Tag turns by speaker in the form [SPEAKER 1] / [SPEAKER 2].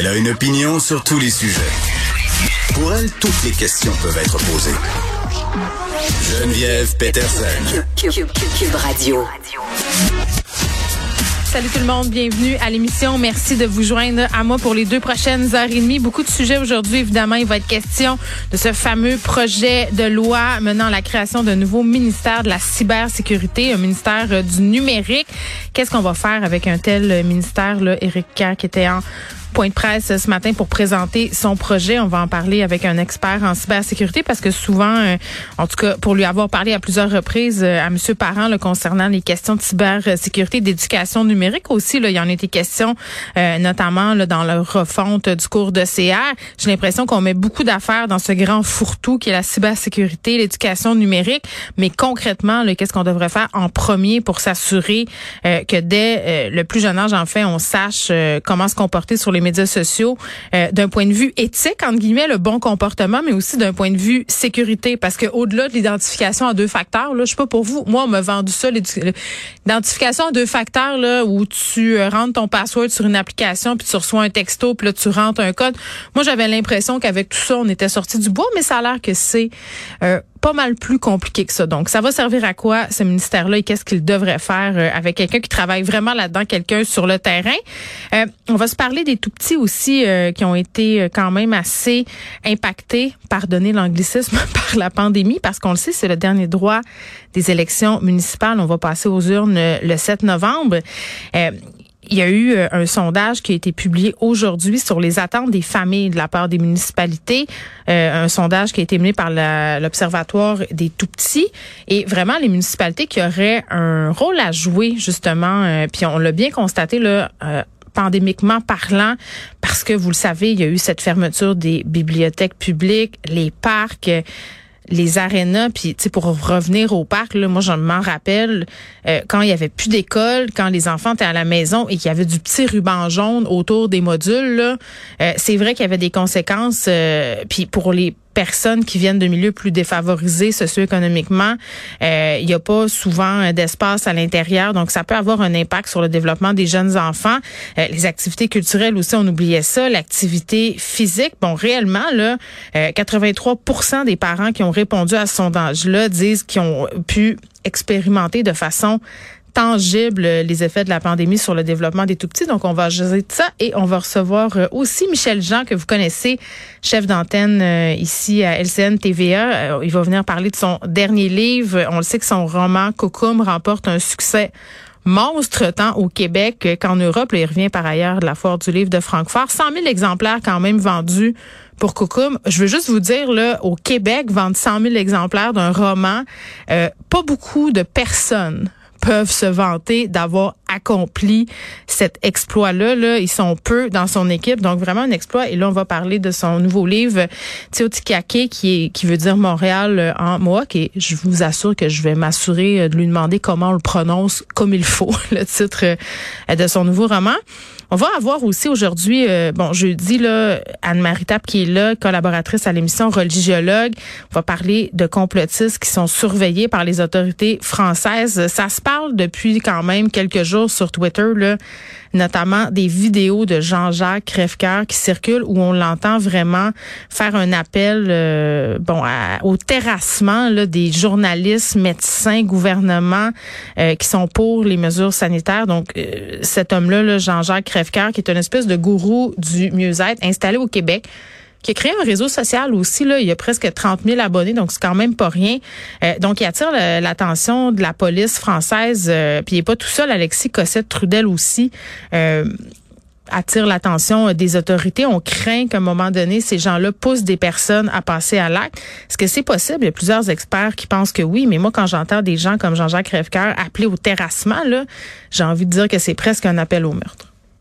[SPEAKER 1] Elle a une opinion sur tous les sujets. Pour elle, toutes les questions peuvent être posées. Geneviève Peterson.
[SPEAKER 2] Cube, Radio.
[SPEAKER 3] Salut tout le monde, bienvenue à l'émission. Merci de vous joindre à moi pour les deux prochaines heures et demie. Beaucoup de sujets aujourd'hui, évidemment. Il va être question de ce fameux projet de loi menant à la création d'un nouveau ministère de la cybersécurité, un ministère du numérique. Qu'est-ce qu'on va faire avec un tel ministère, là, Éric Kerr, qui était en point de presse ce matin pour présenter son projet. On va en parler avec un expert en cybersécurité parce que souvent, euh, en tout cas, pour lui avoir parlé à plusieurs reprises euh, à Monsieur Parent là, concernant les questions de cybersécurité, d'éducation numérique aussi, là, il y en a été question, euh, notamment là, dans la refonte du cours de CR. J'ai l'impression qu'on met beaucoup d'affaires dans ce grand fourre-tout qui est la cybersécurité, l'éducation numérique, mais concrètement, qu'est-ce qu'on devrait faire en premier pour s'assurer que dès le plus jeune âge, en fait, on sache comment se comporter sur les médias sociaux euh, d'un point de vue éthique, entre guillemets, le bon comportement, mais aussi d'un point de vue sécurité. Parce que au-delà de l'identification à deux facteurs, là, je sais pas pour vous, moi, on m'a vendu ça, l'identification à deux facteurs, là, où tu euh, rentres ton password sur une application, puis tu reçois un texto, puis là, tu rentres un code. Moi, j'avais l'impression qu'avec tout ça, on était sorti du bois, mais ça a l'air que c'est euh, pas mal plus compliqué que ça. Donc, ça va servir à quoi ce ministère-là et qu'est-ce qu'il devrait faire euh, avec quelqu'un qui travaille vraiment là-dedans, quelqu'un sur le terrain? Euh, on va se parler des tout petits aussi euh, qui ont été quand même assez impactés, pardonnez l'anglicisme, par la pandémie, parce qu'on le sait, c'est le dernier droit des élections municipales. On va passer aux urnes le 7 novembre il y a eu euh, un sondage qui a été publié aujourd'hui sur les attentes des familles de la part des municipalités, euh, un sondage qui a été mené par l'Observatoire des tout-petits. Et vraiment, les municipalités qui auraient un rôle à jouer, justement, euh, puis on l'a bien constaté, là, pandémiquement parlant, parce que vous le savez, il y a eu cette fermeture des bibliothèques publiques, les parcs les arénas, puis tu sais pour revenir au parc, là, moi je m'en rappelle euh, quand il y avait plus d'école, quand les enfants étaient à la maison et qu'il y avait du petit ruban jaune autour des modules, là, euh, c'est vrai qu'il y avait des conséquences. Euh, puis pour les personnes qui viennent de milieux plus défavorisés socio-économiquement, euh, il n'y a pas souvent d'espace à l'intérieur, donc ça peut avoir un impact sur le développement des jeunes enfants. Euh, les activités culturelles aussi, on oubliait ça, l'activité physique. Bon, réellement, là, 83% euh, des parents qui ont répondu à ce sondage-là disent qu'ils ont pu expérimenter de façon tangible les effets de la pandémie sur le développement des tout-petits. Donc, on va jaser de ça et on va recevoir euh, aussi Michel Jean, que vous connaissez, chef d'antenne euh, ici à LCN TVA. Euh, il va venir parler de son dernier livre. On le sait que son roman Cocum remporte un succès monstre tant au Québec qu'en Europe. il revient par ailleurs de la foire du livre de Francfort. 100 000 exemplaires quand même vendus pour Cocum. Je veux juste vous dire, là, au Québec, vendre 100 000 exemplaires d'un roman, pas beaucoup de personnes peuvent se vanter d'avoir accompli cet exploit-là. Là. Ils sont peu dans son équipe, donc vraiment un exploit. Et là, on va parler de son nouveau livre, Teotihuacan, qui, est, qui veut dire Montréal euh, en Mohawk. Et je vous assure que je vais m'assurer de lui demander comment on le prononce comme il faut, le titre euh, de son nouveau roman. On va avoir aussi aujourd'hui, euh, bon, jeudi, là, Anne-Marie Tap qui est là, collaboratrice à l'émission Religiologue. On va parler de complotistes qui sont surveillés par les autorités françaises. Ça se parle depuis quand même quelques jours sur Twitter, notamment des vidéos de Jean-Jacques Crèvecoeur qui circulent où on l'entend vraiment faire un appel euh, au terrassement des journalistes, médecins, gouvernements euh, qui sont pour les mesures sanitaires. Donc cet homme-là, -là, Jean-Jacques Crèvecoeur, qui est une espèce de gourou du mieux-être installé au Québec qui a créé un réseau social aussi. Là, il y a presque 30 000 abonnés, donc c'est quand même pas rien. Euh, donc, il attire l'attention de la police française. Euh, puis il n'est pas tout seul. Alexis Cossette-Trudel aussi euh, attire l'attention des autorités. On craint qu'à un moment donné, ces gens-là poussent des personnes à passer à l'acte. Est-ce que c'est possible? Il y a plusieurs experts qui pensent que oui, mais moi, quand j'entends des gens comme Jean-Jacques Rêvecoeur appeler au terrassement, j'ai envie de dire que c'est presque un appel au meurtre.